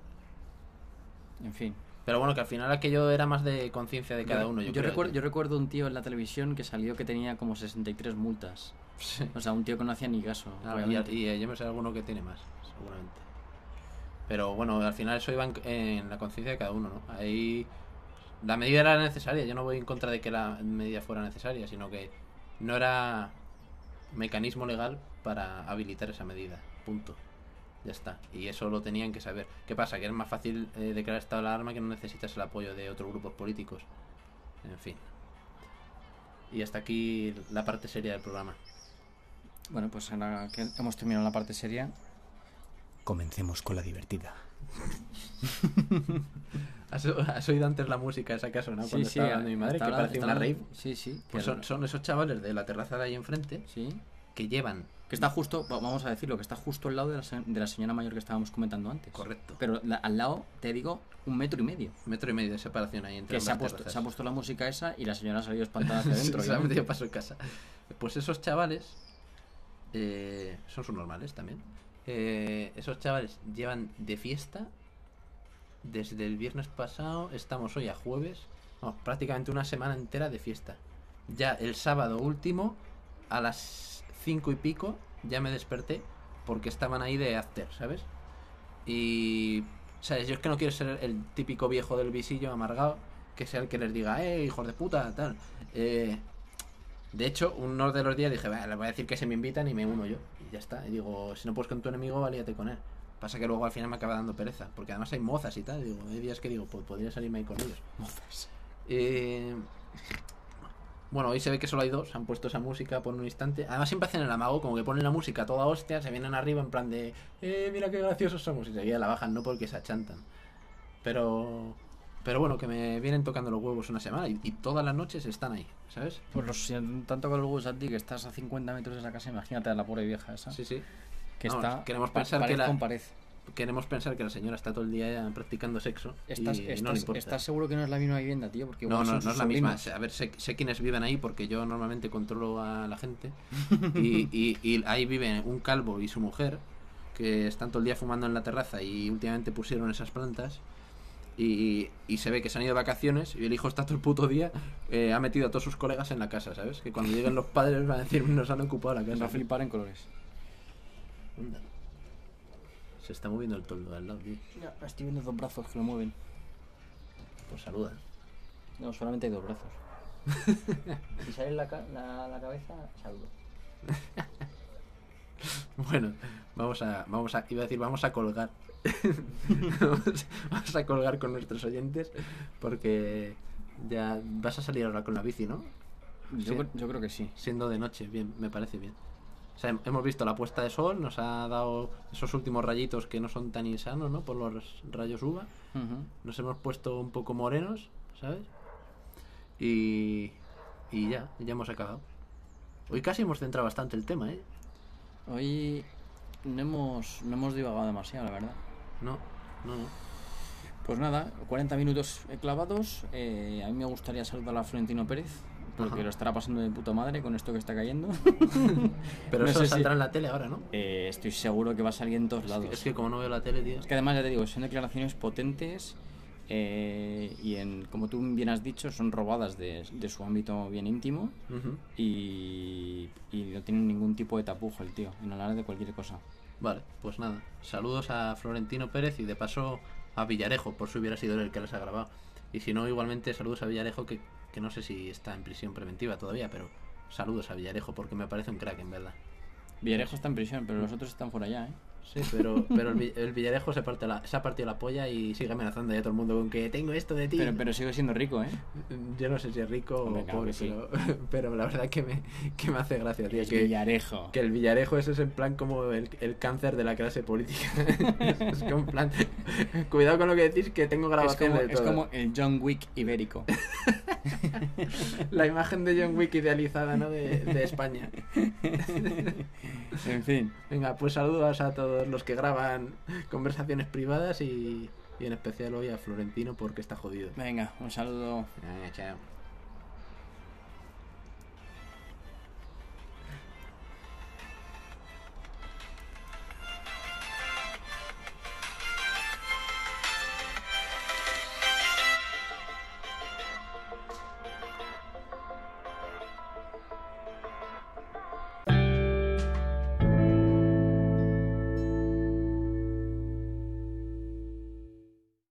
En fin. Pero bueno, que al final aquello era más de conciencia de cada uno. Yo, yo creo, recuerdo, yo recuerdo un tío en la televisión que salió que tenía como 63 multas. Sí. O sea, un tío que no hacía ni caso. Ah, y, y, eh, yo me sé alguno que tiene más, seguramente. Pero bueno, al final eso iba en, en la conciencia de cada uno, ¿no? Ahí la medida era necesaria. Yo no voy en contra de que la medida fuera necesaria, sino que no era mecanismo legal para habilitar esa medida. Punto. Ya está. Y eso lo tenían que saber. ¿Qué pasa? Que es más fácil eh, declarar estado de alarma que no necesitas el apoyo de otros grupos políticos. En fin. Y hasta aquí la parte seria del programa. Bueno, pues ahora que hemos terminado la parte seria, Comencemos con la divertida. ¿Has, has oído antes la música esa que ha sonado cuando estaba hablando mi madre? Que parecía una rave. Sí, sí. Pues que- son, son esos chavales de la terraza de ahí enfrente Sí. que llevan. Que está justo, va- vamos a decirlo, que está justo al lado de la, de la señora mayor que estábamos comentando antes. Correcto. Pero la- al lado, te digo, un metro y medio. Metro y medio de separación ahí entre Que se ha, puesto, se ha puesto la música esa y la señora ha salido espantada hacia adentro. se ha paso en casa. Pues esos chavales eh, son subnormales también. Eh, esos chavales llevan de fiesta desde el viernes pasado, estamos hoy a jueves, no, prácticamente una semana entera de fiesta. Ya el sábado último, a las cinco y pico, ya me desperté porque estaban ahí de after, ¿sabes? Y, ¿sabes? Yo es que no quiero ser el típico viejo del visillo amargado, que sea el que les diga, eh, hijos de puta, tal. Eh, de hecho, uno de los días dije, "Va, les voy a decir que se me invitan y me uno yo. Y ya está. Y digo, si no puedes con tu enemigo, alíate con él. Pasa que luego al final me acaba dando pereza, porque además hay mozas y tal. Digo, hay días que digo, pues podría salirme ahí con ellos. Mozas. Eh, bueno, hoy se ve que solo hay dos, han puesto esa música por un instante. Además siempre hacen el amago, como que ponen la música toda hostia, se vienen arriba en plan de, eh, mira qué graciosos somos. Y seguida la bajan, no porque se achantan. Pero, pero bueno, que me vienen tocando los huevos una semana y, y todas las noches están ahí, ¿sabes? Pues los, si tanto con el huevos a ti que estás a 50 metros de la casa, imagínate a la pobre vieja esa. Sí, sí. Que está. queremos pensar que la-. Queremos pensar que la señora está todo el día practicando sexo ¿Estás, y, y no estás- le importa. estás seguro que no es la misma vivienda, tío? Porque No, no, no es la misma. A ver, sé, sé quiénes viven ahí porque yo normalmente controlo a la gente. Y, y- y ahí viven un calvo y su mujer que están todo el día fumando en la terraza y últimamente pusieron esas plantas. Y, y se ve que se han ido de vacaciones y el hijo está todo el puto día. eh, ha metido a todos sus colegas en la casa, ¿sabes? Que cuando lleguen los padres van a decir, nos han ocupado la Va casa. a flipar en colores. Se está moviendo el toldo al lado, tío. Ya, estoy viendo dos brazos que lo mueven. Pues saluda. No, solamente hay dos brazos. si sale la, ca- la, la cabeza, saludo. Bueno, vamos a, vamos a, iba a decir, vamos a colgar. vamos, vamos a colgar con nuestros oyentes porque ya vas a salir ahora con la bici, ¿no? Yo, Sí. yo creo que sí. Siendo de noche, bien, me parece bien. O sea, hem- hemos visto la puesta de sol, nos ha dado esos últimos rayitos que no son tan insanos, ¿no? Por los rayos UVA. Nos hemos puesto un poco morenos, ¿sabes? Y, y ya, ya hemos acabado. Hoy casi hemos centrado bastante el tema, ¿eh? Hoy no hemos, no hemos divagado demasiado, la verdad. No, no, no. Pues nada, 40 minutos clavados. Eh, a mí me gustaría saludar a Florentino Pérez, porque Ajá. lo estará pasando de puta madre con esto que está cayendo. Pero No eso sé si- saldrá en la tele ahora, ¿no? Eh, estoy seguro que va a salir en todos lados. Es que como no veo la tele, tío. Es que además, ya te digo, son declaraciones potentes eh, y, en, como tú bien has dicho, son robadas de, de su ámbito bien íntimo Ujú. y, y no tienen ningún tipo de tapujo el tío en hablar de cualquier cosa. Vale, pues nada. Saludos a Florentino Pérez y de paso a Villarejo, por si hubiera sido él el que les ha grabado. Y si no, igualmente saludos a Villarejo, que, que no sé si está en prisión preventiva todavía, pero saludos a Villarejo porque me parece un crack, en verdad. Villarejo está en prisión, pero los otros están fuera ya, ¿eh? Sí, pero, pero el, Vi- el Villarejo se, parte la, se ha partido la polla y sigue amenazando ya a todo el mundo con que tengo esto de ti. Pero, pero sigue siendo rico, ¿eh? Yo no sé si es rico Hombre, o claro pobre, sí. pero, pero la verdad que me, que me hace gracia, tío. Es Que, Villarejo. que el Villarejo ese es en plan como el, el cáncer de la clase política. es como en plan, cuidado con lo que decís que tengo Es grabación como, de es todo. como el John Wick ibérico. La imagen de John Wick idealizada, ¿no? De, de España. en fin. Venga, pues saludos a todos los que graban conversaciones privadas y, y en especial hoy a Florentino porque está jodido. Venga, un saludo. Venga, chao.